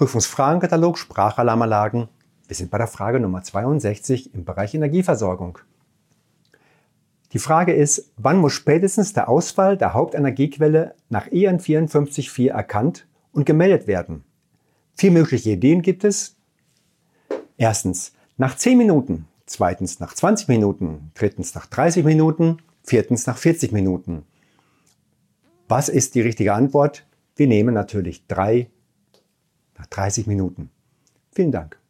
Prüfungsfragenkatalog Sprachalarmanlagen. Wir sind bei der Frage Nummer 62 im Bereich Energieversorgung. Die Frage ist, wann muss spätestens der Ausfall der Hauptenergiequelle nach EN 54.4 erkannt und gemeldet werden? Vier mögliche Ideen gibt es. Erstens nach 10 Minuten, zweitens nach 20 Minuten, drittens nach 30 Minuten, viertens nach 40 Minuten. Was ist die richtige Antwort? Wir nehmen natürlich drei nach 30 Minuten. Vielen Dank.